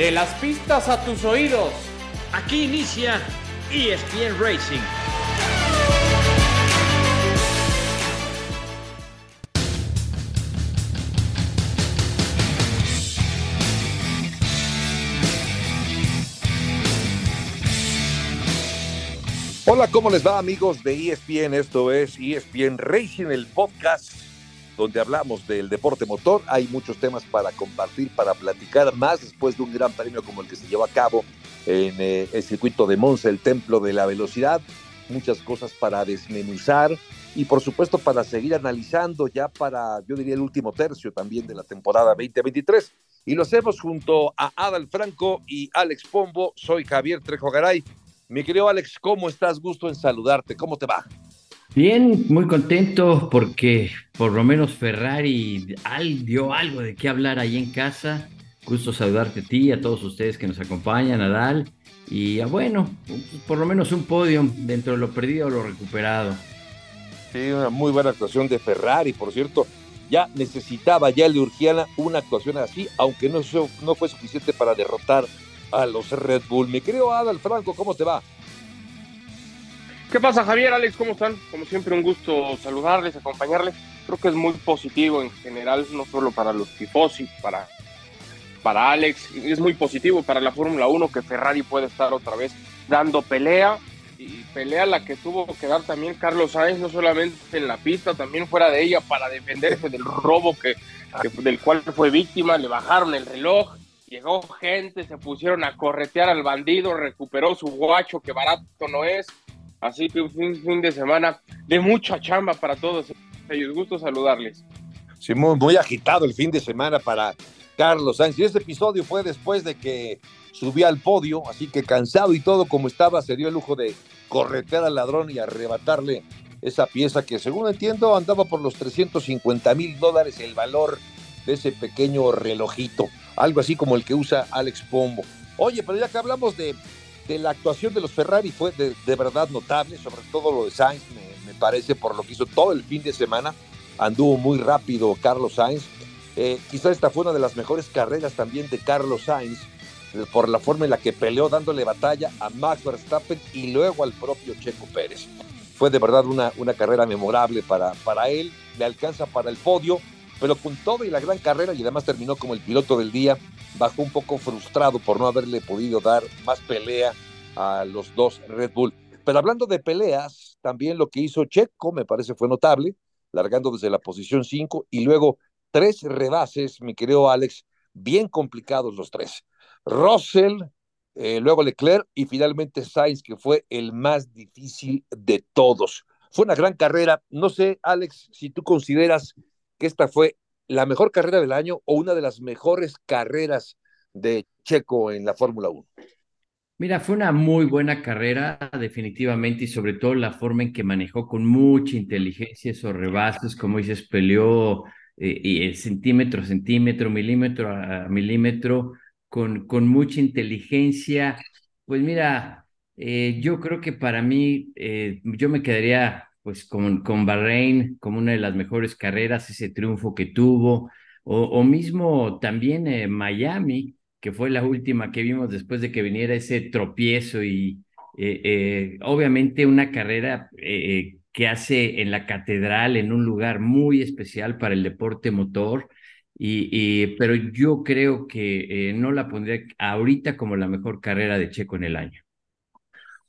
De las pistas a tus oídos. Aquí inicia ESPN Racing. Hola, ¿cómo les va amigos de ESPN? Esto es ESPN Racing, el podcast donde hablamos del deporte motor. Hay muchos temas para compartir, para platicar más después de un gran premio como el que se llevó a cabo en eh, el circuito de Monza, el templo de la velocidad. Muchas cosas para desmenuzar y por supuesto para seguir analizando ya para, yo diría, el último tercio también de la temporada 2023. Y lo hacemos junto a Adal Franco y Alex Pombo. Soy Javier Trejo Garay. Mi querido Alex, ¿cómo estás? Gusto en saludarte. ¿Cómo te va? Bien, muy contento porque por lo menos Ferrari dio algo de qué hablar ahí en casa. Gusto saludarte a ti, a todos ustedes que nos acompañan, a. Y a, bueno, por lo menos un podio dentro de lo perdido o lo recuperado. Sí, una muy buena actuación de Ferrari, por cierto. Ya necesitaba, ya le urgía una actuación así, aunque no, no fue suficiente para derrotar a los Red Bull. Mi querido Adal Franco, ¿cómo te va? ¿Qué pasa, Javier, Alex? ¿Cómo están? Como siempre, un gusto saludarles, acompañarles. Creo que es muy positivo en general, no solo para los tifosi, para, para Alex, es muy positivo para la Fórmula 1 que Ferrari puede estar otra vez dando pelea y pelea la que tuvo que dar también Carlos Sainz, no solamente en la pista, también fuera de ella para defenderse del robo que, del cual fue víctima, le bajaron el reloj, llegó gente, se pusieron a corretear al bandido, recuperó su guacho, que barato no es. Así que un fin, de semana de mucha chamba para todos ellos. Gusto saludarles. Sí, muy, agitado el fin de semana para Carlos Sainz. Y este episodio fue después de que subía al podio, así que cansado y todo como estaba, se dio el lujo de corretear al ladrón y arrebatarle esa pieza que según entiendo andaba por los 350 mil dólares el valor de ese pequeño relojito algo así como el que usa Alex Pombo. Oye, pero ya que hablamos de, la actuación de los Ferrari, fue de, verdad notable, sobre todo lo de Sainz, me, parece, por lo que hizo todo el fin de semana. Anduvo muy rápido Carlos Sainz. Eh, quizá esta fue una de las mejores carreras también de Carlos Sainz, eh, por la forma en la que peleó dándole batalla a Max Verstappen y luego al propio Checo Pérez. Fue de verdad una, una carrera memorable para, para él, le alcanza para el podio pero con todo y la gran carrera y además terminó como el piloto del día, bajó un poco frustrado por no haberle podido dar más pelea a los dos Red Bull. Pero hablando de peleas, también lo que hizo Checo me parece fue notable, largando desde la posición 5 y luego tres rebases, mi querido Alex, bien complicados los tres. Russell, eh, luego Leclerc y finalmente Sainz, que fue el más difícil de todos. Fue una gran carrera. No sé, Alex, si tú consideras que esta fue la mejor carrera del año o una de las mejores carreras de Checo en la Fórmula 1? Mira, fue una muy buena carrera, definitivamente, y sobre todo la forma en que manejó con mucha inteligencia esos rebases, como dices, peleó eh, y centímetro a centímetro, milímetro a milímetro, con, con mucha inteligencia. Pues mira, eh, yo creo que para mí, eh, yo me quedaría pues con, con Bahrein como una de las mejores carreras, ese triunfo que tuvo, o, mismo también eh, Miami, que fue la última que vimos después de que viniera ese tropiezo y eh, eh, obviamente una carrera que hace en la catedral, en un lugar muy especial para el deporte motor. Y, pero yo creo que no la pondría ahorita como la mejor carrera de Checo en el año.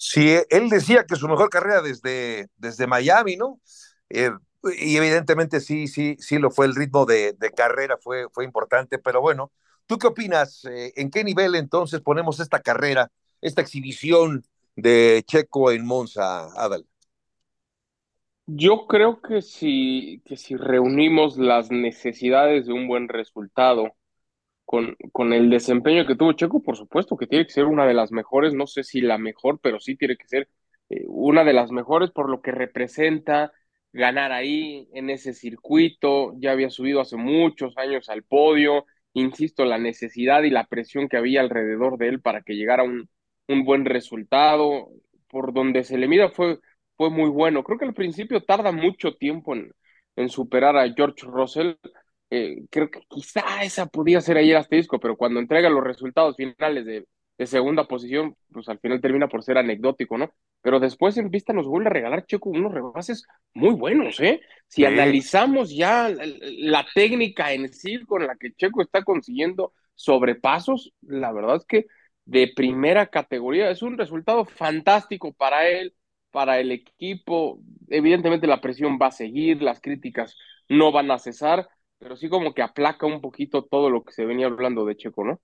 Sí, él decía que su mejor carrera desde, desde Miami, ¿no? Eh, y evidentemente sí, sí, sí lo fue, el ritmo de, carrera fue, fue importante, pero bueno, ¿tú qué opinas? Eh, ¿En qué nivel entonces ponemos esta carrera, esta exhibición de Checo en Monza, Adal? Yo creo que si, que si reunimos las necesidades de un buen resultado con, con el desempeño que tuvo Checo, por supuesto que tiene que ser una de las mejores, no sé si la mejor, pero sí tiene que ser eh, una de las mejores por lo que representa ganar ahí en ese circuito, ya había subido hace muchos años al podio, insisto, la necesidad y la presión que había alrededor de él para que llegara un, un buen resultado, por donde se le mida fue, fue muy bueno. Creo que al principio tarda mucho tiempo en, en superar a George Russell, eh, creo que quizá esa podía ser el asterisco, pero cuando entrega los resultados finales de, de segunda posición, pues al final termina por ser anecdótico, ¿no? Pero después en pista nos vuelve a regalar Checo unos rebases muy buenos, ¿eh? Si analizamos ya la, técnica en sí con la que Checo está consiguiendo sobrepasos, la verdad es que de primera categoría es un resultado fantástico para él, para el equipo. Evidentemente la presión va a seguir, las críticas no van a cesar, pero sí como que aplaca un poquito todo lo que se venía hablando de Checo, ¿no?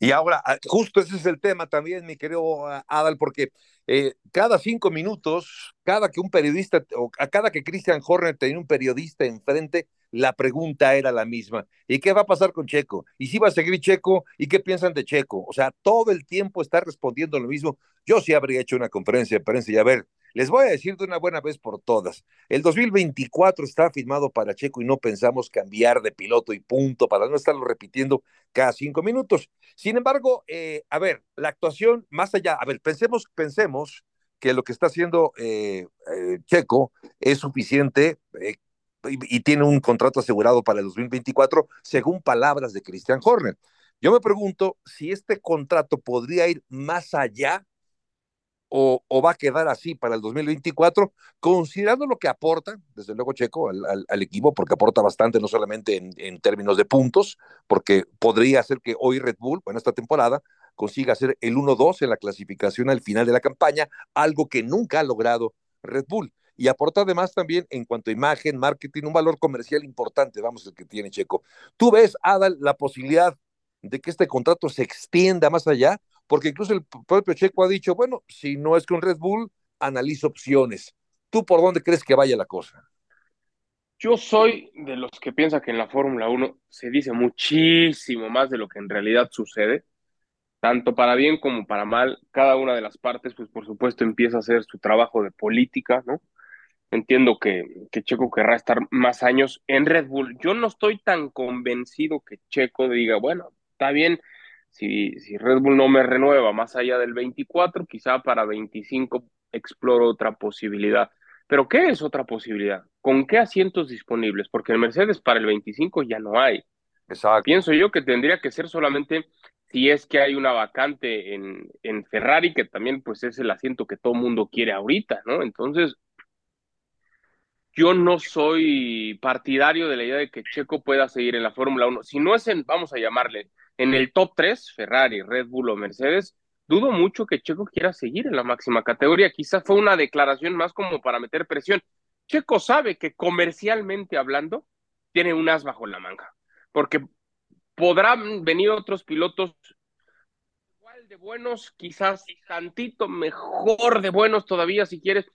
Y ahora, ah, justo ese es el tema también, mi querido ah, Adal, porque eh, cada cinco minutos, cada que un periodista, o a cada que Christian Horner tenía un periodista enfrente, la pregunta era la misma. ¿Y qué va a pasar con Checo? ¿Y si va a seguir Checo? ¿Y qué piensan de Checo? O sea, todo el tiempo está respondiendo lo mismo. Yo sí habría hecho una conferencia de prensa y a ver, les voy a decir de una buena vez por todas, el 2024 está firmado para Checo y no pensamos cambiar de piloto y punto para no estarlo repitiendo cada cinco minutos. Sin embargo, eh, a ver, la actuación más allá, a ver, pensemos, pensemos que lo que está haciendo eh, eh, Checo es suficiente y, y, tiene un contrato asegurado para el 2024, según palabras de Christian Horner. Yo me pregunto si este contrato podría ir más allá o, va a quedar así para el 2024, considerando lo que aporta, desde luego Checo, al, equipo, porque aporta bastante, no solamente en, términos de puntos, porque podría ser que hoy Red Bull, bueno, esta temporada, consiga hacer el 1-2 en la clasificación al final de la campaña, algo que nunca ha logrado Red Bull. Y aporta además también en cuanto a imagen, marketing, un valor comercial importante, vamos, el que tiene Checo. ¿Tú ves, Adal, la posibilidad de que este contrato se extienda más allá porque incluso el propio Checo ha dicho, bueno, si no es con Red Bull, analizo opciones. ¿Tú por dónde crees que vaya la cosa? Yo soy de los que piensa que en la Fórmula 1 se dice muchísimo más de lo que en realidad sucede, tanto para bien como para mal. Cada una de las partes, pues por supuesto, empieza a hacer su trabajo de política, ¿no? Entiendo que, que Checo querrá estar más años en Red Bull. Yo no estoy tan convencido que Checo diga, bueno, está bien, si, si Red Bull no me renueva más allá del 24, quizá para 25 exploro otra posibilidad. Pero ¿qué es otra posibilidad? ¿Con qué asientos disponibles? Porque el Mercedes para el 25 ya no hay. Exacto. Pienso yo que tendría que ser solamente si es que hay una vacante en, en Ferrari, que también pues es el asiento que todo mundo quiere ahorita, ¿no? Entonces, yo no soy partidario de la idea de que Checo pueda seguir en la Fórmula 1. Si no es en, vamos a llamarle, en el top 3, Ferrari, Red Bull o Mercedes, dudo mucho que Checo quiera seguir en la máxima categoría. Quizás fue una declaración más como para meter presión. Checo sabe que comercialmente hablando, tiene un as bajo la manga, porque podrán venir otros pilotos igual de buenos, quizás tantito mejor de buenos todavía si quieres,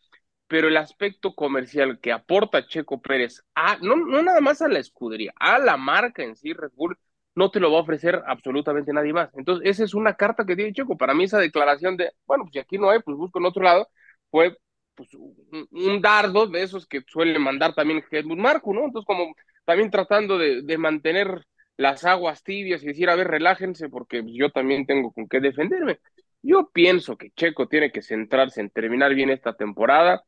pero el aspecto comercial que aporta Checo Pérez, a, no, no nada más a la escudería, a la marca en sí, Red Bull, no te lo va a ofrecer absolutamente nadie más. Entonces, esa es una carta que tiene Checo. Para mí esa declaración de, bueno, pues si aquí no hay, pues busco en otro lado, fue pues, un, dardo de esos que suele mandar también Helmut Marco, ¿no? Entonces, como también tratando de, de, mantener las aguas tibias y decir, a ver, relájense, porque yo también tengo con qué defenderme. Yo pienso que Checo tiene que centrarse en terminar bien esta temporada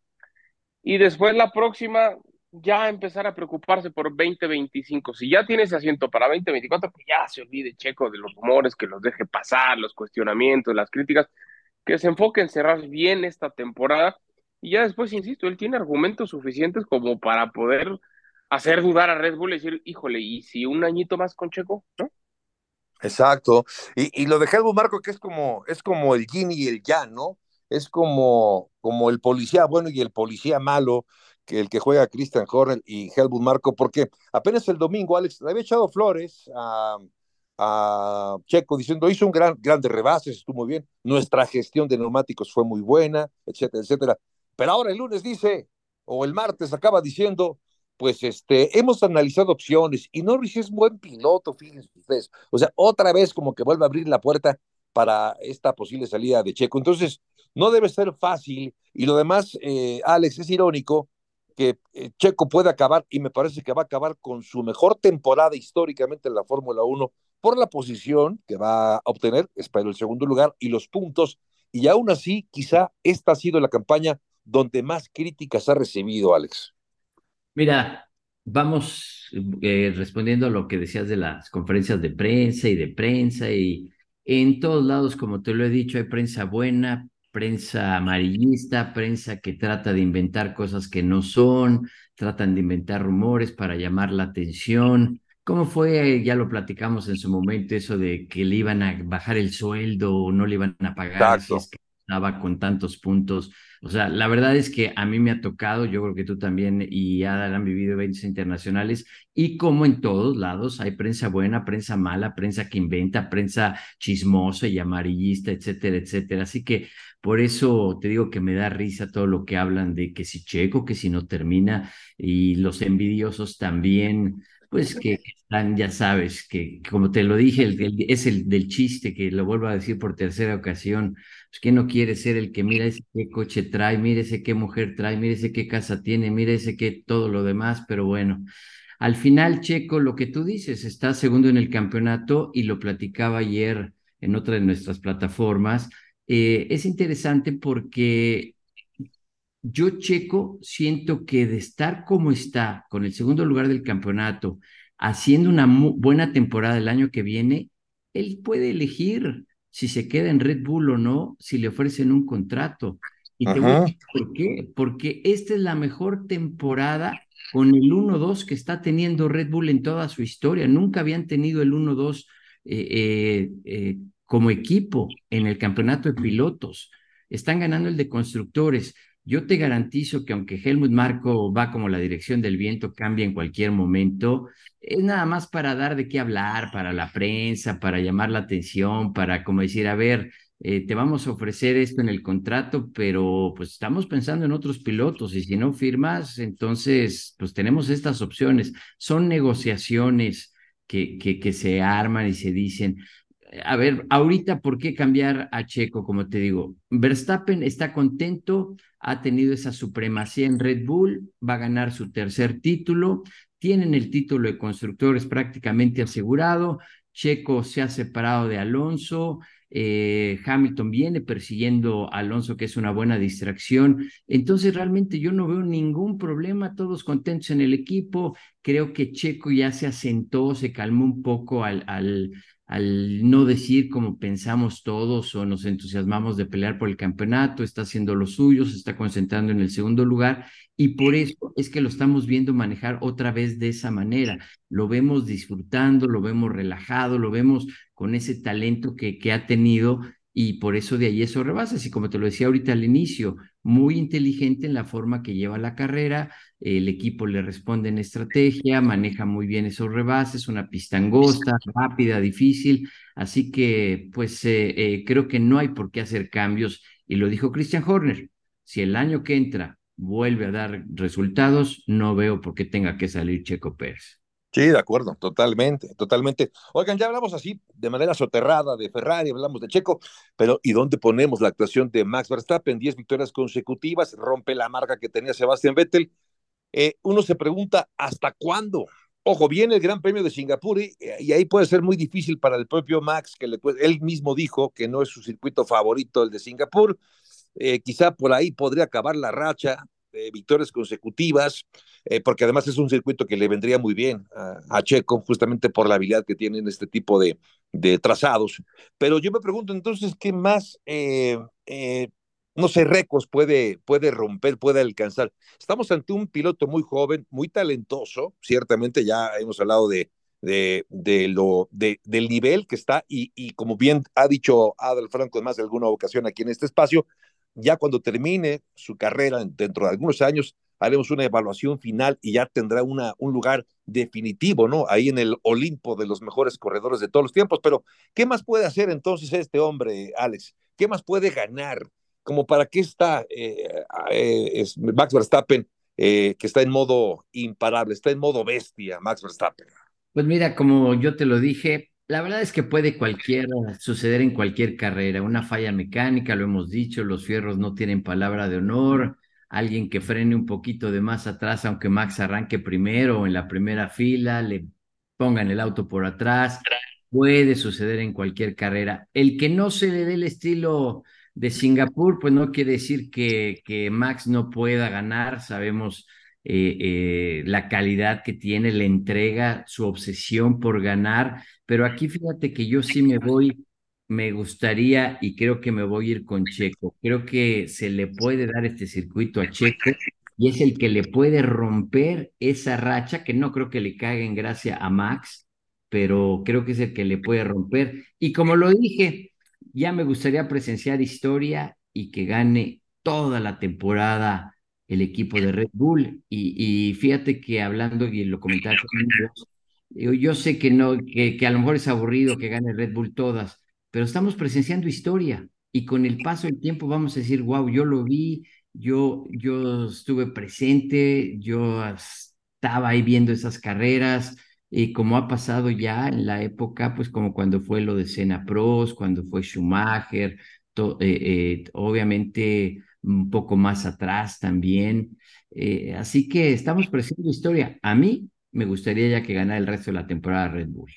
y después la próxima, ya empezar a preocuparse por 2025. Si ya tiene ese asiento para 2024, pues ya se olvide Checo de los rumores, que los deje pasar, los cuestionamientos, las críticas, que se enfoque en cerrar bien esta temporada. Y ya después, insisto, él tiene argumentos suficientes como para poder hacer dudar a Red Bull y decir, híjole, ¿y si un añito más con Checo? ¿No? Exacto. Y, y lo de Helmut Marco, que es como, es como el yin y el ya, ¿no? Es como, como el policía bueno y el policía malo, que el que juega Christian Horner y Helmut Marco, porque apenas el domingo Alex le había echado flores a, a Checo diciendo hizo un gran grandes rebases, estuvo muy bien, nuestra gestión de neumáticos fue muy buena, etcétera, etcétera. Pero ahora el lunes dice, o el martes acaba diciendo, pues este, hemos analizado opciones y Norris es buen piloto, fíjense ustedes. O sea, otra vez como que vuelve a abrir la puerta para esta posible salida de Checo. Entonces, no debe ser fácil. Y lo demás, eh, Alex, es irónico que eh, Checo puede acabar, y me parece que va a acabar con su mejor temporada históricamente en la Fórmula 1 por la posición que va a obtener, espero el segundo lugar, y los puntos. Y aún así, quizá esta ha sido la campaña donde más críticas ha recibido, Alex. Mira, vamos eh, respondiendo a lo que decías de las conferencias de prensa y de prensa y en todos lados, como te lo he dicho, hay prensa buena, prensa amarillista, prensa que trata de inventar cosas que no son, tratan de inventar rumores para llamar la atención. ¿Cómo fue? Ya lo platicamos en su momento, eso de que le iban a bajar el sueldo o no le iban a pagar si es que con tantos puntos. O sea, la verdad es que a mí me ha tocado, yo creo que tú también y Adal han vivido eventos internacionales y como en todos lados hay prensa buena, prensa mala, prensa que inventa, prensa chismosa y amarillista, etcétera, etcétera. Así que por eso te digo que me da risa todo lo que hablan de que si Checo, que si no termina y los envidiosos también pues que están, ya sabes, que, como te lo dije, es el del chiste, que lo vuelvo a decir por tercera ocasión, pues que no quiere ser el que mira ese qué coche trae, mire ese qué mujer trae, mire ese qué casa tiene, mire ese qué todo lo demás, pero bueno. Al final, Checo, lo que tú dices, está segundo en el campeonato y lo platicaba ayer en otra de nuestras plataformas. Eh, es interesante porque yo checo, siento que de estar como está, con el segundo lugar del campeonato, haciendo una buena temporada el año que viene, él puede elegir si se queda en Red Bull o no, si le ofrecen un contrato. Y te voy a decir por qué, porque esta es la mejor temporada con el 1-2 que está teniendo Red Bull en toda su historia. Nunca habían tenido el 1-2 eh, eh, eh, como equipo en el campeonato de pilotos. Están ganando el de constructores. Yo te garantizo que aunque Helmut Marco va como la dirección del viento, cambia en cualquier momento, es nada más para dar de qué hablar, para la prensa, para llamar la atención, para como decir, a ver, eh, te vamos a ofrecer esto en el contrato, pero pues estamos pensando en otros pilotos y si no firmas, entonces pues tenemos estas opciones. Son negociaciones que, que, que se arman y se dicen, a ver, ahorita, ¿por qué cambiar a Checo? Como te digo, Verstappen está contento, ha tenido esa supremacía en Red Bull, va a ganar su tercer título, tienen el título de constructores prácticamente asegurado, Checo se ha separado de Alonso, eh, Hamilton viene persiguiendo a Alonso, que es una buena distracción. Entonces, realmente yo no veo ningún problema, todos contentos en el equipo. Creo que Checo ya se asentó, se calmó un poco al, al, al no decir como pensamos todos o nos entusiasmamos de pelear por el campeonato, está haciendo lo suyo, se está concentrando en el segundo lugar y por eso es que lo estamos viendo manejar otra vez de esa manera. Lo vemos disfrutando, lo vemos relajado, lo vemos con ese talento que, que ha tenido y por eso de ahí eso rebasa. Y como te lo decía ahorita al inicio, muy inteligente en la forma que lleva la carrera, el equipo le responde en estrategia, maneja muy bien esos rebases, una pista angosta, rápida, difícil, así que pues eh, eh, creo que no hay por qué hacer cambios y lo dijo Christian Horner, si el año que entra vuelve a dar resultados, no veo por qué tenga que salir Checo Pérez. Sí, de acuerdo, totalmente, totalmente. Oigan, ya hablamos así de manera soterrada de Ferrari, hablamos de Checo, pero ¿y dónde ponemos la actuación de Max Verstappen? Diez victorias consecutivas, rompe la marca que tenía Sebastián Vettel. Eh, uno se pregunta, ¿hasta cuándo? Ojo, viene el Gran Premio de Singapur y, ahí puede ser muy difícil para el propio Max, que le, él mismo dijo que no es su circuito favorito el de Singapur. Eh, quizá por ahí podría acabar la racha, victorias consecutivas, eh, porque además es un circuito que le vendría muy bien a, Checo, justamente por la habilidad que tiene en este tipo de, de trazados. Pero yo me pregunto entonces, ¿qué más, eh, eh, no sé, récords puede, puede romper, puede alcanzar? Estamos ante un piloto muy joven, muy talentoso, ciertamente ya hemos hablado de, de, lo, de, del nivel que está y, y como bien ha dicho Adal Franco en más alguna ocasión aquí en este espacio, ya cuando termine su carrera dentro de algunos años, haremos una evaluación final y ya tendrá una, un lugar definitivo, ¿no? Ahí en el Olimpo de los mejores corredores de todos los tiempos. Pero, ¿qué más puede hacer entonces este hombre, Alex? ¿Qué más puede ganar? Como para qué está eh, eh, Max Verstappen, eh, que está en modo imparable, está en modo bestia, Max Verstappen. Pues mira, como yo te lo dije, la verdad es que puede cualquier, suceder en cualquier carrera, una falla mecánica, lo hemos dicho, los fierros no tienen palabra de honor, alguien que frene un poquito de más atrás, aunque Max arranque primero en la primera fila, le pongan el auto por atrás, puede suceder en cualquier carrera. El que no se le dé el estilo de Singapur, pues no quiere decir que, que Max no pueda ganar, sabemos eh, eh, la calidad que tiene, la entrega, su obsesión por ganar, pero aquí fíjate que yo sí me voy, me gustaría y creo que me voy a ir con Checo. Creo que se le puede dar este circuito a Checo y es el que le puede romper esa racha, que no creo que le caiga en gracia a Max, pero creo que es el que le puede romper. Y como lo dije, ya me gustaría presenciar historia y que gane toda la temporada el equipo de Red Bull. Y, fíjate que hablando, y lo comentaba yo, yo sé que no, que, que a lo mejor es aburrido que gane Red Bull todas, pero estamos presenciando historia y con el paso del tiempo vamos a decir, wow, yo lo vi, yo, yo estuve presente, yo estaba ahí viendo esas carreras, y como ha pasado ya en la época, pues como cuando fue lo de Senna Pros, cuando fue Schumacher, eh, eh, obviamente un poco más atrás también. Eh, así que estamos presentando historia. A mí me gustaría ya que ganara el resto de la temporada Red Bull.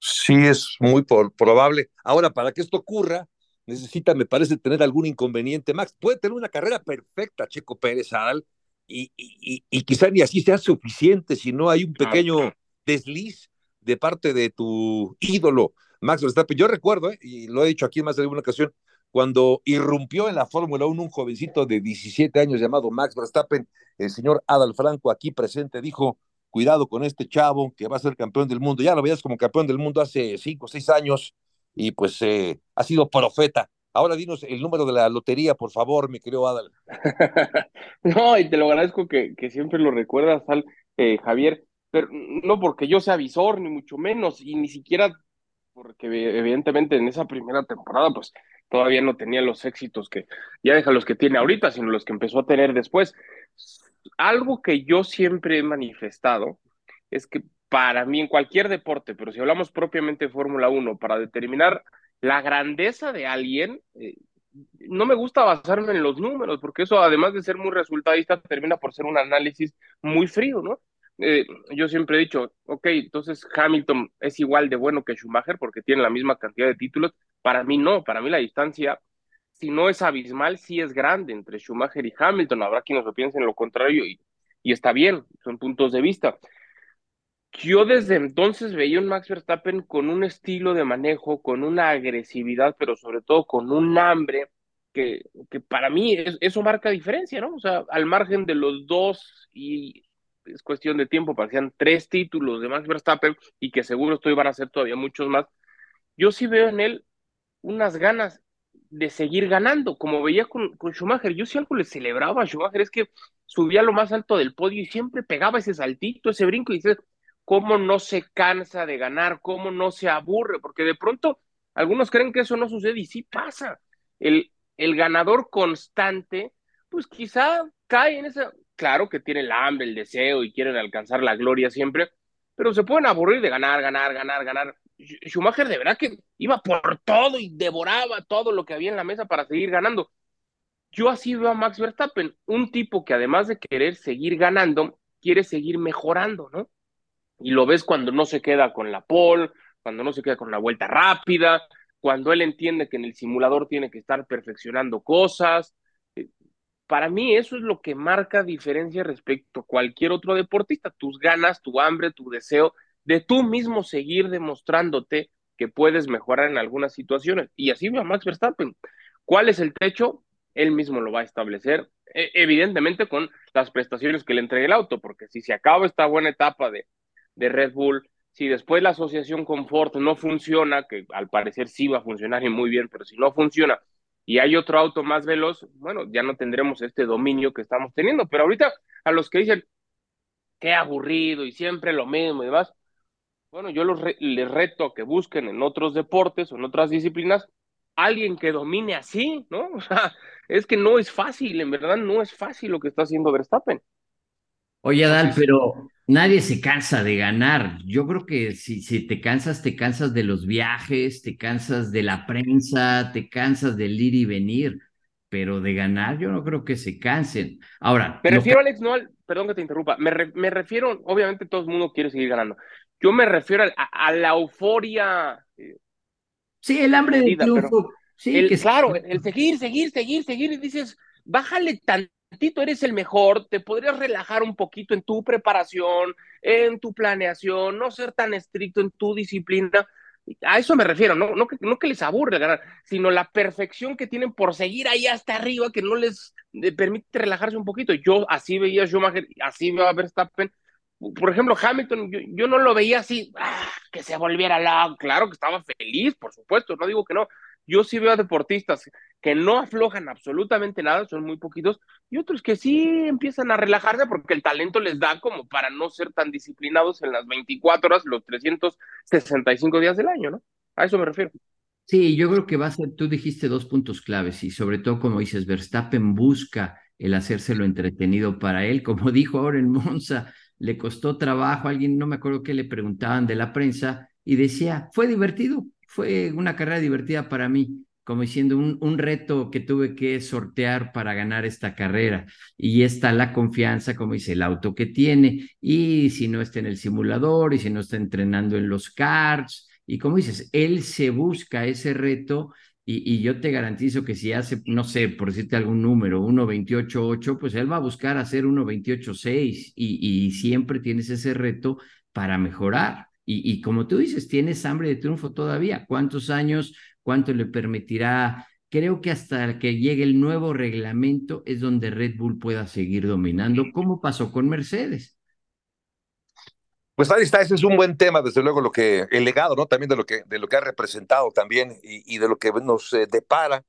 Sí, es muy probable. Ahora, para que esto ocurra, necesita, me parece, tener algún inconveniente. Max puede tener una carrera perfecta, Checo Pérez Adal, y, y, y, quizá ni así sea suficiente si no hay un pequeño desliz de parte de tu ídolo, Max Verstappen. Yo recuerdo, ¿eh? y lo he dicho aquí en más de alguna ocasión, cuando irrumpió en la Fórmula 1 un jovencito de 17 años llamado Max Verstappen, el señor Adal Franco aquí presente dijo, cuidado con este chavo que va a ser campeón del mundo. Ya lo veías como campeón del mundo hace 5 o 6 años y pues eh, ha sido profeta. Ahora dinos el número de la lotería, por favor, mi querido Adal. no, y te lo agradezco que, que siempre lo recuerdas, Al, eh, Javier, pero no porque yo sea visor, ni mucho menos, y ni siquiera porque evidentemente en esa primera temporada, pues todavía no tenía los éxitos que, ya deja los que tiene ahorita, sino los que empezó a tener después. Algo que yo siempre he manifestado es que para mí en cualquier deporte, pero si hablamos propiamente de Fórmula 1, para determinar la grandeza de alguien, eh, no me gusta basarme en los números, porque eso además de ser muy resultadista, termina por ser un análisis muy frío, ¿no? Eh, yo siempre he dicho, ok, entonces Hamilton es igual de bueno que Schumacher porque tiene la misma cantidad de títulos. Para mí no, para mí la distancia, si no es abismal, sí es grande entre Schumacher y Hamilton. Habrá quienes lo piensen lo contrario y, y está bien, son puntos de vista yo desde entonces veía un Max Verstappen con un estilo de manejo, con una agresividad, pero sobre todo con un hambre que, que para mí eso marca diferencia, ¿no? O sea, al margen de los dos y es cuestión de tiempo, parecían tres títulos de Max Verstappen y que seguro estoy van a ser todavía muchos más. Yo sí veo en él unas ganas de seguir ganando, como veía con, con Schumacher. Yo sí algo le celebraba a Schumacher, es que subía lo más alto del podio y siempre pegaba ese saltito, ese brinco y dices, cómo no se cansa de ganar, cómo no se aburre, porque de pronto algunos creen que eso no sucede y sí pasa. El, el ganador constante, pues quizá cae en esa, claro que tiene el hambre, el deseo y quieren alcanzar la gloria siempre, pero se pueden aburrir de ganar, ganar, ganar, ganar. Schumacher de verdad que iba por todo y devoraba todo lo que había en la mesa para seguir ganando. Yo así veo a Max Verstappen, un tipo que además de querer seguir ganando, quiere seguir mejorando, ¿no? Y lo ves cuando no se queda con la pole, cuando no se queda con la vuelta rápida, cuando él entiende que en el simulador tiene que estar perfeccionando cosas. Eh, para mí eso es lo que marca diferencia respecto a cualquier otro deportista, tus ganas, tu hambre, tu deseo de tú mismo seguir demostrándote que puedes mejorar en algunas situaciones. Y así va Max Verstappen. ¿Cuál es el techo? Él mismo lo va a establecer, e, evidentemente con las prestaciones que le entregue el auto, porque si se acaba esta buena etapa de de Red Bull, si después la asociación con Ford no funciona, que al parecer sí va a funcionar y muy bien, pero si no funciona y hay otro auto más veloz, bueno, ya no tendremos este dominio que estamos teniendo. Pero ahorita a los que dicen, qué aburrido y siempre lo mismo y demás, bueno, yo los les reto a que busquen en otros deportes o en otras disciplinas alguien que domine así, ¿no? O sea, es que no es fácil, en verdad no es fácil lo que está haciendo Verstappen. Oye, Adal, pero nadie se cansa de ganar. Yo creo que si, si te cansas, te cansas de los viajes, te cansas de la prensa, te cansas del ir y venir, pero de ganar yo no creo que se cansen. Ahora. Me refiero, Alex, no al, perdón que te interrumpa, me, me, refiero, obviamente todo el mundo quiere seguir ganando. Yo me refiero a, la euforia. Eh, sí, el hambre de triunfo. Sí, el, claro, el seguir, seguir, seguir, seguir, y dices, bájale tan tantito eres el mejor, te podrías relajar un poquito en tu preparación, en tu planeación, no ser tan estricto en tu disciplina. A eso me refiero, no, no, no que les aburre ganar, sino la perfección que tienen por seguir ahí hasta arriba que no les eh, permite relajarse un poquito. Yo así veía a Schumacher, así veo a Verstappen. Por ejemplo, Hamilton, yo, no lo veía así, ah, que se volviera la, claro que estaba feliz, por supuesto, no digo que no, yo sí veo a deportistas que no aflojan absolutamente nada, son muy poquitos, y otros que sí empiezan a relajarse porque el talento les da como para no ser tan disciplinados en las 24 horas, los 365 días del año, ¿no? A eso me refiero. Sí, yo creo que va a ser, tú dijiste dos puntos claves y sobre todo como dices, Verstappen busca el hacérselo entretenido para él, como dijo ahora en Monza, le costó trabajo, alguien, no me acuerdo qué le preguntaban de la prensa y decía, fue divertido, fue una carrera divertida para mí, como diciendo un, un, reto que tuve que sortear para ganar esta carrera. Y está la confianza, como dice, el auto que tiene, y si no está en el simulador, y si no está entrenando en los karts, y como dices, él se busca ese reto. Y, y yo te garantizo que si hace, no sé, por decirte algún número, 1.28.8, pues él va a buscar hacer 1.28.6 y, y siempre tienes ese reto para mejorar. Y, como tú dices, tienes hambre de triunfo todavía. ¿Cuántos años? ¿Cuánto le permitirá? Creo que hasta que llegue el nuevo reglamento es donde Red Bull pueda seguir dominando, como pasó con Mercedes. Pues ahí está, ese es un buen tema, desde luego, lo que, el legado, ¿no? También de lo que, de lo que ha representado también y, de lo que nos eh, depara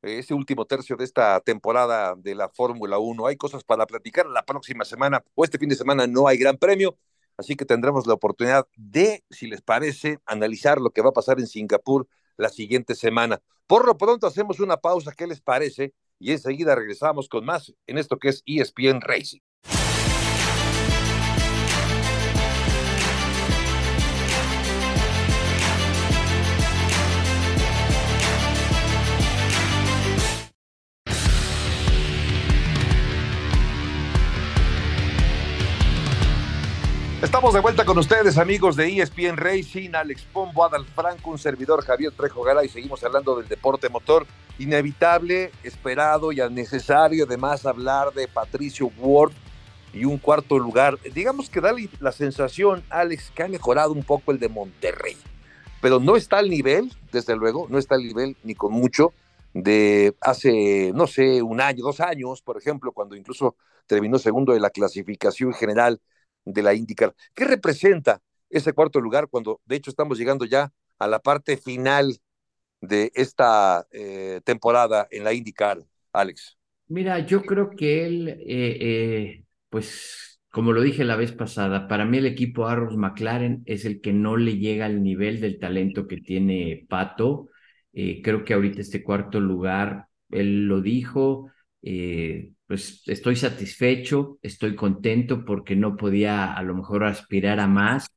ese último tercio de esta temporada de la Fórmula 1. Hay cosas para platicar la próxima semana o este fin de semana no hay gran premio. Así que tendremos la oportunidad de, si les parece, analizar lo que va a pasar en Singapur la siguiente semana. Por lo pronto hacemos una pausa, ¿qué les parece? Y enseguida regresamos con más en esto que es ESPN Racing. Estamos de vuelta con ustedes, amigos de ESPN Racing, Alex Pombo, Adal Franco, un servidor Javier Trejo Gara, y seguimos hablando del deporte motor. Inevitable, esperado y necesario, además, hablar de Patricio Ward y un cuarto lugar. Digamos que da la sensación, Alex, que ha mejorado un poco el de Monterrey, pero no está al nivel, desde luego, no está al nivel ni con mucho de hace, no sé, un año, dos años, por ejemplo, cuando incluso terminó segundo de la clasificación general de la IndyCar. ¿Qué representa ese cuarto lugar cuando de hecho estamos llegando ya a la parte final de esta eh, temporada en la IndyCar, Alex? Mira, yo creo que él, eh, eh, pues como lo dije la vez pasada, para mí el equipo Arrows McLaren es el que no le llega al nivel del talento que tiene Pato. creo que ahorita este cuarto lugar, él lo dijo, eh, pues estoy satisfecho, estoy contento porque no podía a lo mejor aspirar a más.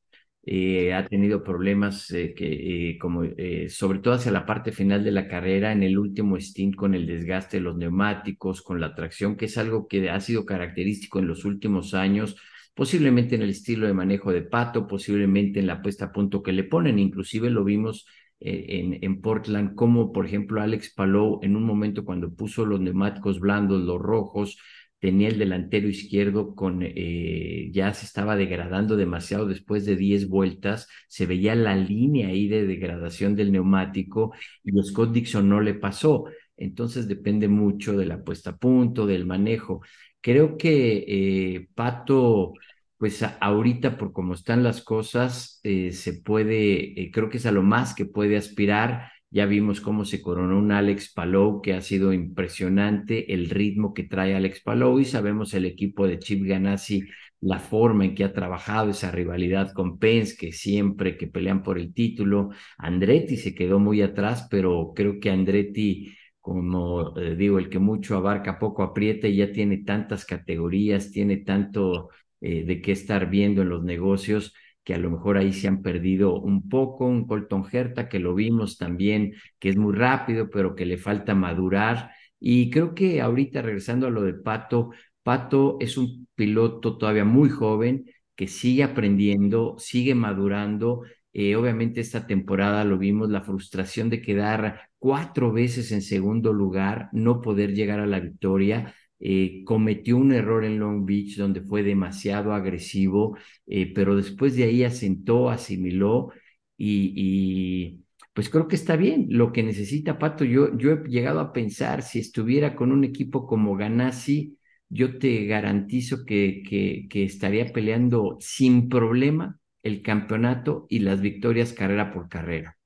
Eh, ha tenido problemas eh, que, como, sobre todo hacia la parte final de la carrera, en el último stint con el desgaste de los neumáticos, con la tracción, que es algo que ha sido característico en los últimos años, posiblemente en el estilo de manejo de Pato, posiblemente en la puesta a punto que le ponen, inclusive lo vimos en, en, Portland, como por ejemplo Alex Palou en un momento cuando puso los neumáticos blandos, los rojos, tenía el delantero izquierdo con, eh, ya se estaba degradando demasiado después de 10 vueltas, se veía la línea ahí de degradación del neumático y a Scott Dixon no le pasó. Entonces depende mucho de la puesta a punto, del manejo. Creo que eh, Pato pues ahorita por cómo están las cosas, eh, se puede, eh, creo que es a lo más que puede aspirar. Ya vimos cómo se coronó un Alex Palou, que ha sido impresionante el ritmo que trae Alex Palou y sabemos el equipo de Chip Ganassi, la forma en que ha trabajado esa rivalidad con Penske, siempre que pelean por el título. Andretti se quedó muy atrás, pero creo que Andretti como eh, digo, el que mucho abarca, poco aprieta y ya tiene tantas categorías, tiene tanto eh, de qué estar viendo en los negocios que a lo mejor ahí se han perdido un poco, un Colton Herta que lo vimos también, que es muy rápido, pero que le falta madurar. Y creo que ahorita regresando a lo de Pato, Pato es un piloto todavía muy joven que sigue aprendiendo, sigue madurando. Eh, obviamente esta temporada lo vimos, la frustración de quedar cuatro veces en segundo lugar, no poder llegar a la victoria eh, cometió un error en Long Beach donde fue demasiado agresivo, eh, pero después de ahí asentó, asimiló y, pues creo que está bien. Lo que necesita Pato, yo, yo he llegado a pensar, si estuviera con un equipo como Ganassi, yo te garantizo que, que estaría peleando sin problema el campeonato y las victorias carrera por carrera.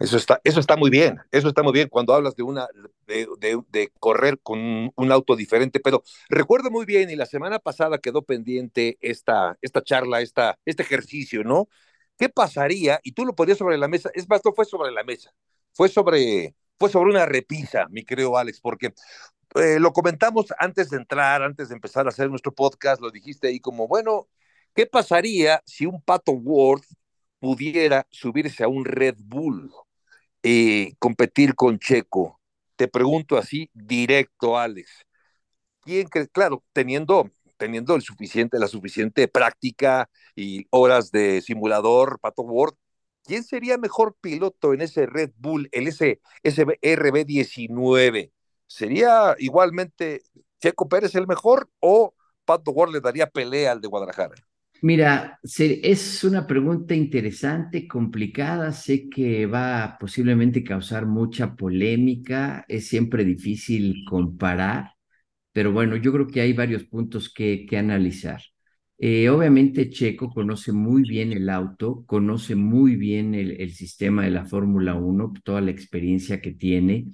Eso está, eso está muy bien, eso está muy bien cuando hablas de una de, de, correr con un auto diferente, pero recuerdo muy bien, y la semana pasada quedó pendiente esta, esta charla, esta, este ejercicio, ¿no? ¿Qué pasaría? Y tú lo ponías sobre la mesa, es más, no fue sobre la mesa, fue sobre, fue sobre una repisa, mi querido Alex, porque eh, lo comentamos antes de entrar, antes de empezar a hacer nuestro podcast, lo dijiste ahí como, bueno, ¿qué pasaría si un Pato Ward pudiera subirse a un Red Bull? Y competir con Checo? Te pregunto así directo, Alex. ¿Quién? Claro, teniendo, teniendo el suficiente, la suficiente práctica y horas de simulador, Pato Ward, ¿quién sería mejor piloto en ese Red Bull, el ese, ese RB19? ¿Sería igualmente Checo Pérez el mejor o Pato Ward le daría pelea al de Guadalajara? Mira, es una pregunta interesante, complicada, sé que va posiblemente causar mucha polémica, es siempre difícil comparar, pero bueno, yo creo que hay varios puntos que, que analizar. Eh, obviamente Checo conoce muy bien el auto, conoce muy bien el, el sistema de la Fórmula 1, toda la experiencia que tiene.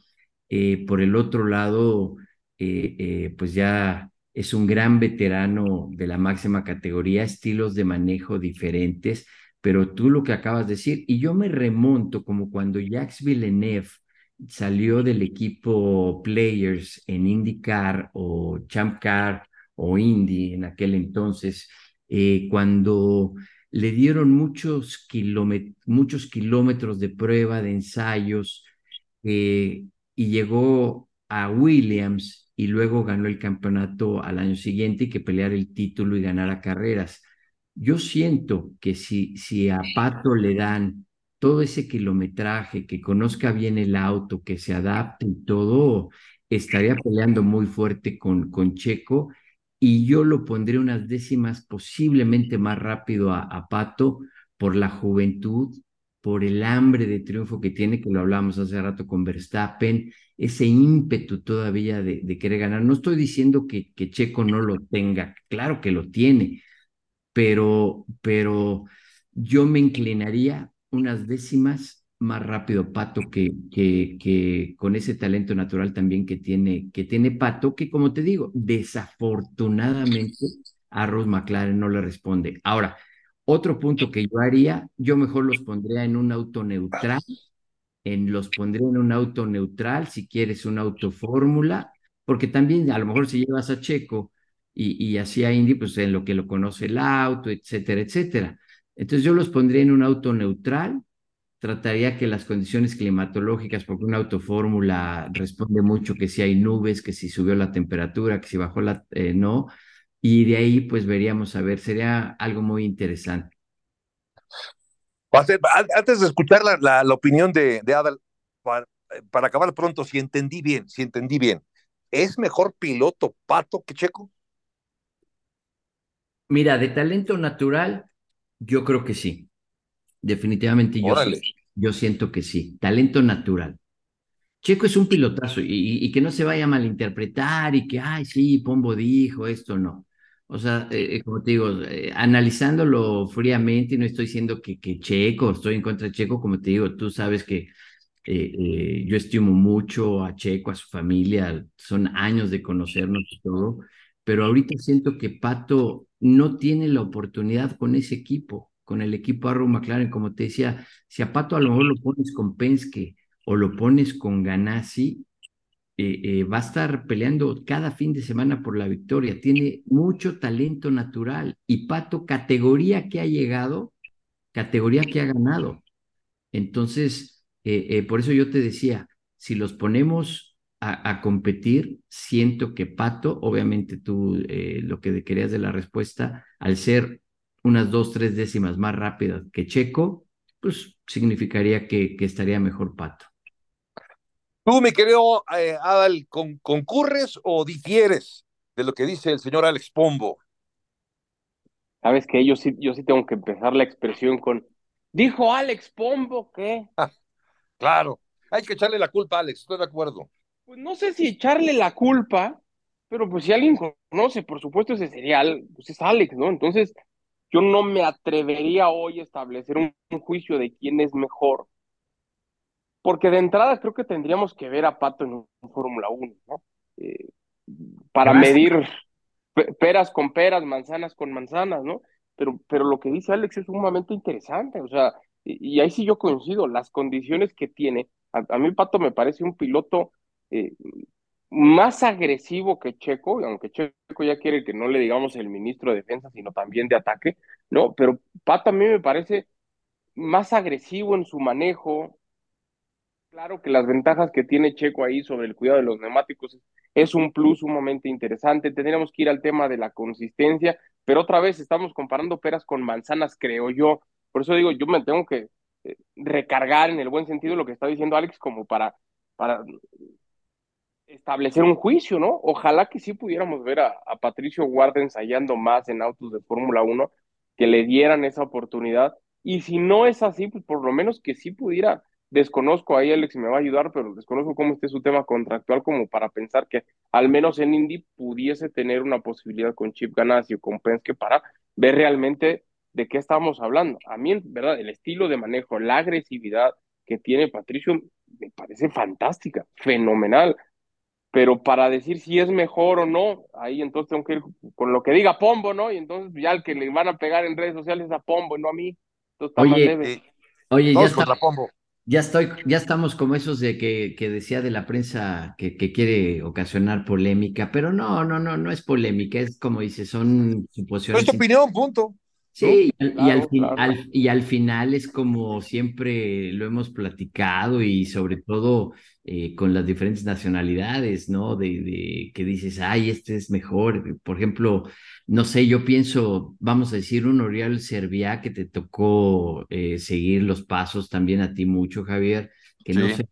Eh, por el otro lado, eh, pues ya es un gran veterano de la máxima categoría, estilos de manejo diferentes, pero tú lo que acabas de decir, y yo me remonto como cuando Jacques Villeneuve salió del equipo Players en IndyCar o Champ Car o Indy en aquel entonces, eh, cuando le dieron muchos, muchos kilómetros de prueba, de ensayos, eh, y llegó a Williams y luego ganó el campeonato al año siguiente y que pelear el título y ganara carreras. Yo siento que si, si a Pato le dan todo ese kilometraje, que conozca bien el auto, que se adapte y todo, estaría peleando muy fuerte con, con Checo y yo lo pondré unas décimas posiblemente más rápido a, a Pato por la juventud, por el hambre de triunfo que tiene, que lo hablamos hace rato con Verstappen, ese ímpetu todavía de, querer ganar. No estoy diciendo que, Checo no lo tenga, claro que lo tiene, pero, pero yo me inclinaría unas décimas más rápido Pato que, con ese talento natural también que tiene, que tiene Pato, que como te digo, desafortunadamente a Ross McLaren no le responde. Ahora, otro punto que yo haría, yo mejor los pondría en un auto neutral, en los pondría en un auto neutral, si quieres una auto fórmula, porque también a lo mejor si llevas a Checo y, y así a Indy, pues en lo que lo conoce el auto, etcétera, etcétera. Entonces yo los pondría en un auto neutral, trataría que las condiciones climatológicas, porque una autofórmula responde mucho que si hay nubes, que si subió la temperatura, que si bajó la, eh, no, y de ahí pues veríamos a ver, sería algo muy interesante. Antes de escuchar la, la, la opinión de, de Adal, para, para, acabar pronto, si entendí bien, si entendí bien, ¿es mejor piloto Pato que Checo? Mira, de talento natural, yo creo que sí. Definitivamente yo, yo siento que sí. Talento natural. Checo es un pilotazo y, y, que no se vaya a malinterpretar y que, ay, sí, Pombo dijo esto, no. O sea, eh, como te digo, eh, analizándolo fríamente, no estoy diciendo que, que, Checo, estoy en contra de Checo, como te digo, tú sabes que eh, yo estimo mucho a Checo, a su familia, son años de conocernos y todo, pero ahorita siento que Pato no tiene la oportunidad con ese equipo, con el equipo Arrow McLaren, como te decía, si a Pato a lo mejor lo pones con Penske o lo pones con Ganassi, eh, eh, va a estar peleando cada fin de semana por la victoria. Tiene mucho talento natural y Pato, categoría que ha llegado, categoría que ha ganado. Entonces, eh, por eso yo te decía, si los ponemos a, competir, siento que Pato, obviamente tú lo que querías de la respuesta, al ser unas dos, tres décimas más rápidas que Checo, pues significaría que estaría mejor Pato. Tú, mi querido eh, Adal, ¿con, ¿concurres o difieres de lo que dice el señor Alex Pombo? Sabes que yo sí, yo sí tengo que empezar la expresión con, dijo Alex Pombo que... claro, hay que echarle la culpa a Alex, estoy de acuerdo. Pues no sé si echarle la culpa, pero pues si alguien conoce, por supuesto, ese sería, pues es Alex, ¿no? Entonces, yo no me atrevería hoy a establecer un, juicio de quién es mejor, porque de entrada creo que tendríamos que ver a Pato en un, Fórmula 1, ¿no? Eh, para medir peras con peras, manzanas con manzanas, ¿no? Pero, pero lo que dice Alex es sumamente interesante, o sea, y, ahí sí yo coincido, las condiciones que tiene, a, mí Pato me parece un piloto eh, más agresivo que Checo, aunque Checo ya quiere que no le digamos el ministro de defensa, sino también de ataque, ¿no? Pero Pato a mí me parece más agresivo en su manejo. Claro que las ventajas que tiene Checo ahí sobre el cuidado de los neumáticos es un plus sumamente interesante. Tendríamos que ir al tema de la consistencia, pero otra vez estamos comparando peras con manzanas, creo yo. Por eso digo, yo me tengo que eh, recargar en el buen sentido lo que está diciendo Alex como para, para establecer un juicio, ¿no? Ojalá que sí pudiéramos ver a, Patricio Guarda ensayando más en autos de Fórmula 1, que le dieran esa oportunidad. Y si no es así, pues por lo menos que sí pudiera, desconozco ahí Alex me va a ayudar, pero desconozco cómo esté su tema contractual como para pensar que al menos en Indy pudiese tener una posibilidad con Chip Ganassi o con Penske para ver realmente de qué estamos hablando. A mí, verdad, el estilo de manejo, la agresividad que tiene Patricio me parece fantástica, fenomenal pero para decir si es mejor o no, ahí entonces tengo que ir con lo que diga Pombo, ¿no? Y entonces ya el que le van a pegar en redes sociales es a Pombo, no a mí. Entonces, oye, eh, oye ya, está, ya, estoy, ya estamos como esos de que, que decía de la prensa que, que, quiere ocasionar polémica, pero no, no, no, no es polémica, es como dice, son suposiciones. Es tu opinión, punto. Sí, y, al y al final es como siempre lo hemos platicado y sobre todo eh, con las diferentes nacionalidades, ¿no? De, de, que dices, ay, este es mejor. Por ejemplo, no sé, yo pienso, vamos a decir, un Oriol Serviá que te tocó eh, seguir los pasos también a ti mucho, Javier, que no sé,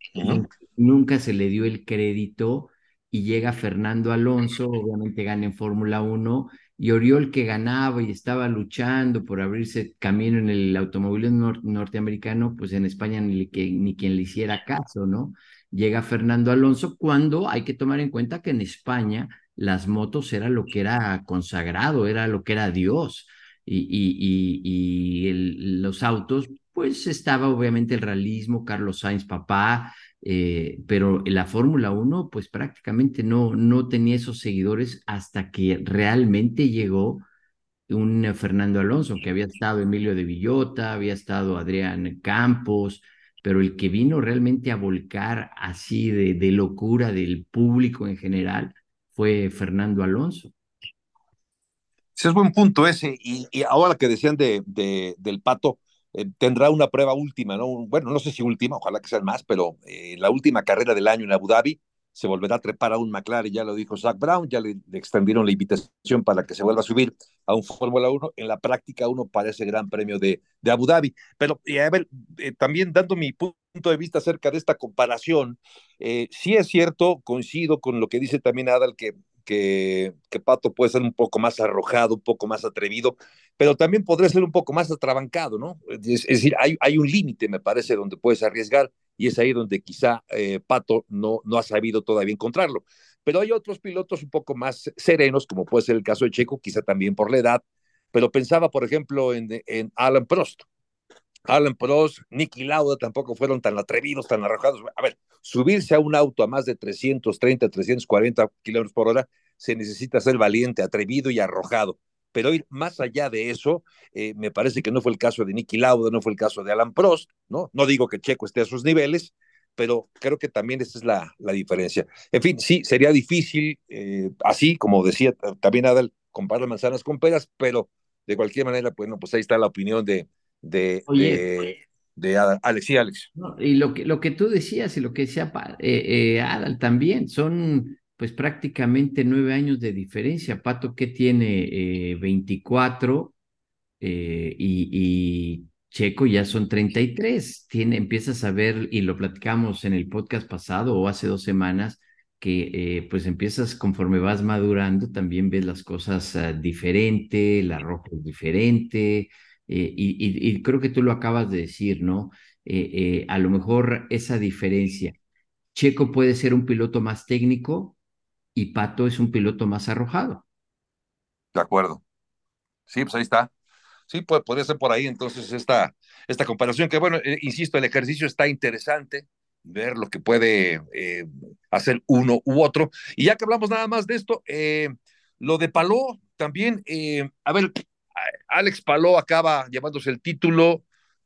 nunca se le dio el crédito y llega Fernando Alonso, obviamente gana en Fórmula 1 y Oriol que ganaba y estaba luchando por abrirse camino en el automóvil norteamericano, pues en España ni, que, ni quien le hiciera caso, ¿no? Llega Fernando Alonso cuando hay que tomar en cuenta que en España las motos era lo que era consagrado, era lo que era Dios. Y, y, y, los autos, pues estaba obviamente el realismo, Carlos Sainz, papá, eh, pero la Fórmula 1 pues prácticamente no, no tenía esos seguidores hasta que realmente llegó un Fernando Alonso, que había estado Emilio de Villota, había estado Adrián Campos, pero el que vino realmente a volcar así de, de locura del público en general fue Fernando Alonso. Ese es buen punto ese. Y, y ahora que decían de, de, del pato, eh, tendrá una prueba última, ¿no? Bueno, no sé si última, ojalá que sean más, pero eh, la última carrera del año en Abu Dhabi se volverá a trepar a un McLaren, ya lo dijo Zach Brown, ya le, extendieron la invitación para que se vuelva a subir a un Fórmula 1 en la práctica uno para ese gran premio de, Abu Dhabi. Pero, a ver, eh, también dando mi punto de vista acerca de esta comparación, sí es cierto, coincido con lo que dice también Adal, que que, Pato puede ser un poco más arrojado, un poco más atrevido, pero también podría ser un poco más atrabancado, ¿no? Es, decir, hay, hay un límite, me parece, donde puedes arriesgar y es ahí donde quizá eh, Pato no, no ha sabido todavía encontrarlo. Pero hay otros pilotos un poco más serenos, como puede ser el caso de Checo, quizá también por la edad, pero pensaba, por ejemplo, en, en Alan Prost. Alan Prost, Nicky Lauda tampoco fueron tan atrevidos, tan arrojados. A ver, subirse a un auto a más de 330, 340 kilómetros por hora, se necesita ser valiente, atrevido y arrojado. Pero ir más allá de eso, eh, me parece que no fue el caso de Nicky Lauda, no fue el caso de Alan Prost, ¿no? No digo que Checo esté a sus niveles, pero creo que también esa es la, la diferencia. En fin, sí, sería difícil, eh, así como decía también Adal, comparar manzanas con peras, pero de cualquier manera, bueno, pues ahí está la opinión de, de, de, Alex y Alex. y lo que, lo que tú decías y lo que decía eh, eh, Adal también, son pues prácticamente nueve años de diferencia. Pato que tiene 24 eh, y, y Checo ya son 33, tiene, empiezas a ver, y lo platicamos en el podcast pasado o hace dos semanas, que eh, pues empiezas conforme vas madurando, también ves las cosas uh, diferente, la ropa es diferente, eh, y, y, creo que tú lo acabas de decir, ¿no? Eh, eh, a lo mejor esa diferencia. Checo puede ser un piloto más técnico y Pato es un piloto más arrojado. De acuerdo. Sí, pues ahí está. Sí, puede, podría ser por ahí entonces esta, esta comparación, que bueno, insisto, el ejercicio está interesante, ver lo que puede hacer uno u otro. Y ya que hablamos nada más de esto, lo de Paló también, a ver, Alex Paló acaba llevándose el título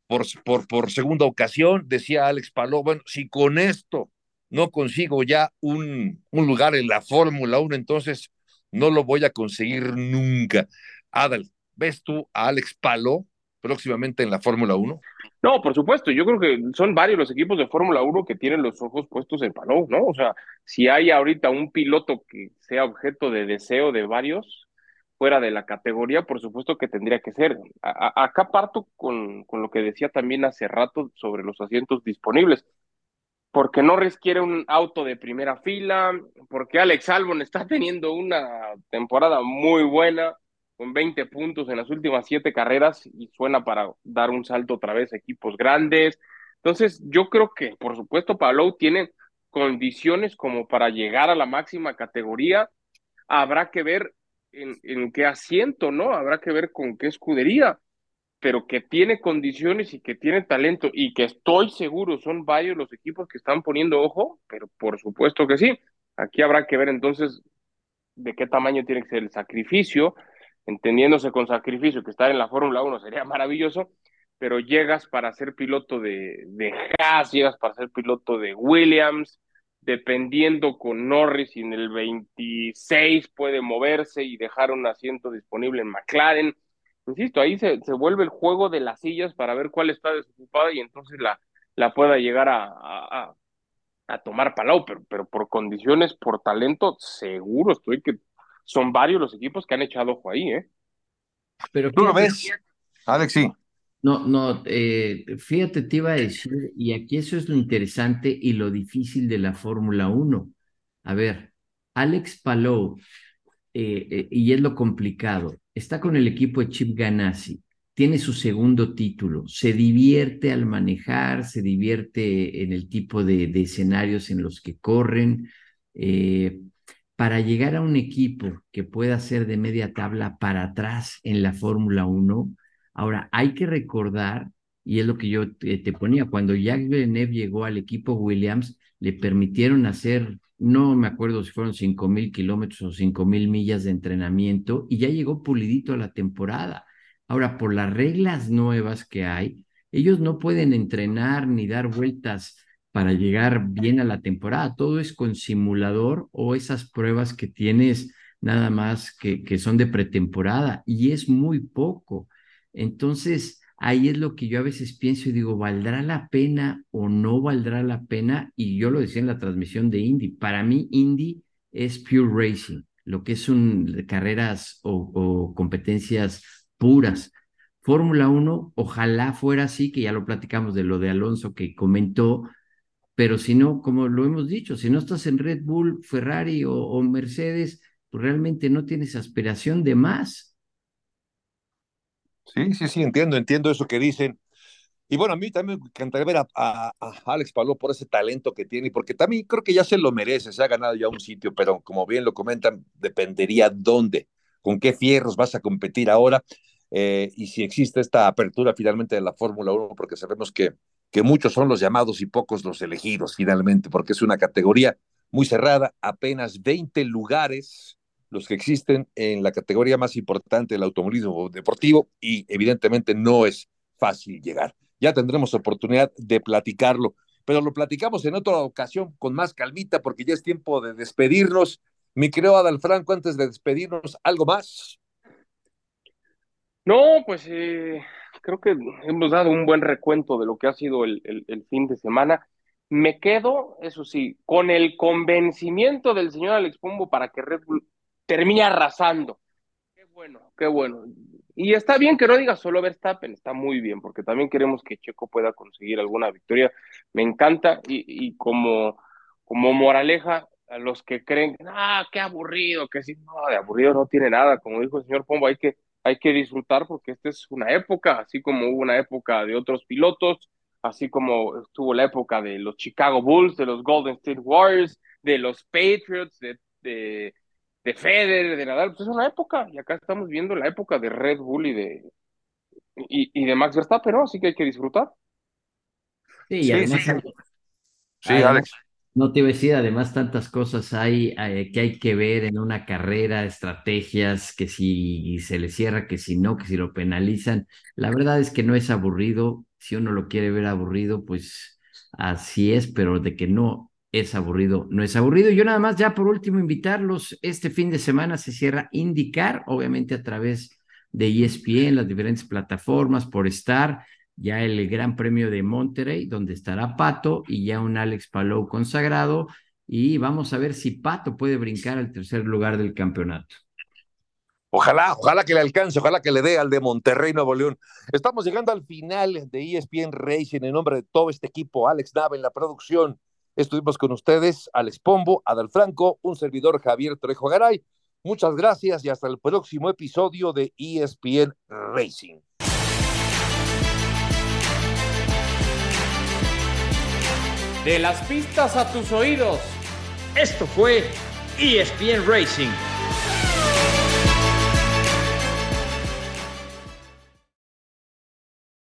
por, segunda ocasión, decía Alex Paló, bueno, si con esto no consigo ya un, lugar en la Fórmula 1, entonces no lo voy a conseguir nunca. Adal, ¿ves tú a Alex Paló próximamente en la Fórmula 1? No, por supuesto, yo creo que son varios los equipos de Fórmula 1 que tienen los ojos puestos en Paló, ¿no? O sea, si hay ahorita un piloto que sea objeto de deseo de varios, fuera de la categoría, por supuesto que tendría que ser. Acá parto con, con, lo que decía también hace rato sobre los asientos disponibles. Porque Norris quiere un auto de primera fila, porque Alex Albon está teniendo una temporada muy buena, con 20 puntos en las últimas siete carreras y suena para dar un salto otra vez a equipos grandes. Entonces, yo creo que, por supuesto, Palou tiene condiciones como para llegar a la máxima categoría. Habrá que ver en, en, qué asiento, ¿no? Habrá que ver con qué escudería, pero que tiene condiciones y que tiene talento y que estoy seguro son varios los equipos que están poniendo ojo, pero por supuesto que sí. Aquí habrá que ver entonces de qué tamaño tiene que ser el sacrificio, entendiéndose con sacrificio que estar en la Fórmula 1 sería maravilloso, pero llegas para ser piloto de, de Haas, llegas para ser piloto de Williams, dependiendo con Norris y en el 26 puede moverse y dejar un asiento disponible en McLaren. Insisto, ahí se, se vuelve el juego de las sillas para ver cuál está desocupada y entonces la, la pueda llegar a, a, a tomar Palau, pero, pero por condiciones, por talento, seguro estoy que son varios los equipos que han echado ojo ahí, ¿eh? Pero ¿Tú lo ves, Alex? Sí. No, no, eh, fíjate, te iba a decir, y aquí eso es lo interesante y lo difícil de la Fórmula 1. A ver, Alex Palou, eh, eh, y es lo complicado, está con el equipo de Chip Ganassi, tiene su segundo título, se divierte al manejar, se divierte en el tipo de, de escenarios en los que corren. para llegar a un equipo que pueda ser de media tabla para atrás en la Fórmula 1, Ahora, hay que recordar, y es lo que yo te, ponía, cuando Jacques Villeneuve llegó al equipo Williams, le permitieron hacer, no me acuerdo si fueron cinco mil kilómetros o cinco mil millas de entrenamiento, y ya llegó pulidito a la temporada. Ahora, por las reglas nuevas que hay, ellos no pueden entrenar ni dar vueltas para llegar bien a la temporada. Todo es con simulador o esas pruebas que tienes nada más que, que son de pretemporada y es muy poco. Entonces, ahí es lo que yo a veces pienso y digo, ¿valdrá la pena o no valdrá la pena? Y yo lo decía en la transmisión de Indy, para mí Indy es pure racing, lo que es carreras o, o competencias puras. Fórmula 1, ojalá fuera así, que ya lo platicamos de lo de Alonso que comentó, pero si no, como lo hemos dicho, si no estás en Red Bull, Ferrari o, o Mercedes, pues realmente no tienes aspiración de más. Sí, sí, sí, entiendo, entiendo eso que dicen. Y bueno, a mí también me encantaría ver a, Alex Palou por ese talento que tiene, porque también creo que ya se lo merece, se ha ganado ya un sitio, pero como bien lo comentan, dependería dónde, con qué fierros vas a competir ahora, eh, y si existe esta apertura finalmente de la Fórmula 1, porque sabemos que, que muchos son los llamados y pocos los elegidos finalmente, porque es una categoría muy cerrada, apenas 20 lugares los que existen en la categoría más importante del automovilismo deportivo y evidentemente no es fácil llegar. Ya tendremos oportunidad de platicarlo, pero lo platicamos en otra ocasión con más calmita porque ya es tiempo de despedirnos. Mi creo Adalfranco, antes de despedirnos, ¿algo más? No, pues eh, creo que hemos dado un buen recuento de lo que ha sido el, el, el fin de semana. Me quedo, eso sí, con el convencimiento del señor Alex Pombo para que Red Bull termina arrasando. Qué bueno, qué bueno. Y está bien que no diga solo Verstappen, está muy bien, porque también queremos que Checo pueda conseguir alguna victoria. Me encanta y, como, como moraleja, a los que creen, ah, qué aburrido, que sí, no, de aburrido no tiene nada, como dijo el señor Pombo, hay que, hay que disfrutar porque esta es una época, así como hubo una época de otros pilotos, así como estuvo la época de los Chicago Bulls, de los Golden State Warriors, de los Patriots, de, de Federer, de Nadal, pues es una época, y acá estamos viendo la época de Red Bull y de, y, y de Max Verstappen, ¿no? Así que hay que disfrutar. Sí, además, sí, Alex. No te iba a decir, además tantas cosas hay eh, que hay que ver en una carrera, estrategias, que si se le cierra, que si no, que si lo penalizan. La verdad es que no es aburrido. Si uno lo quiere ver aburrido, pues así es, pero de que no es aburrido, no es aburrido. Yo nada más, ya por último, invitarlos. Este fin de semana se cierra Indicar, obviamente a través de ESPN, las diferentes plataformas, por estar ya el Gran Premio de Monterrey, donde estará Pato y ya un Alex Palou consagrado. Y vamos a ver si Pato puede brincar al tercer lugar del campeonato. Ojalá, ojalá que le alcance, ojalá que le dé al de Monterrey, Nuevo León. Estamos llegando al final de ESPN Racing en nombre de todo este equipo, Alex Nava en la producción. Estuvimos con ustedes, Alex Pombo, Adal Franco, un servidor Javier Trejo Garay. Muchas gracias y hasta el próximo episodio de ESPN Racing. De las pistas a tus oídos. Esto fue ESPN Racing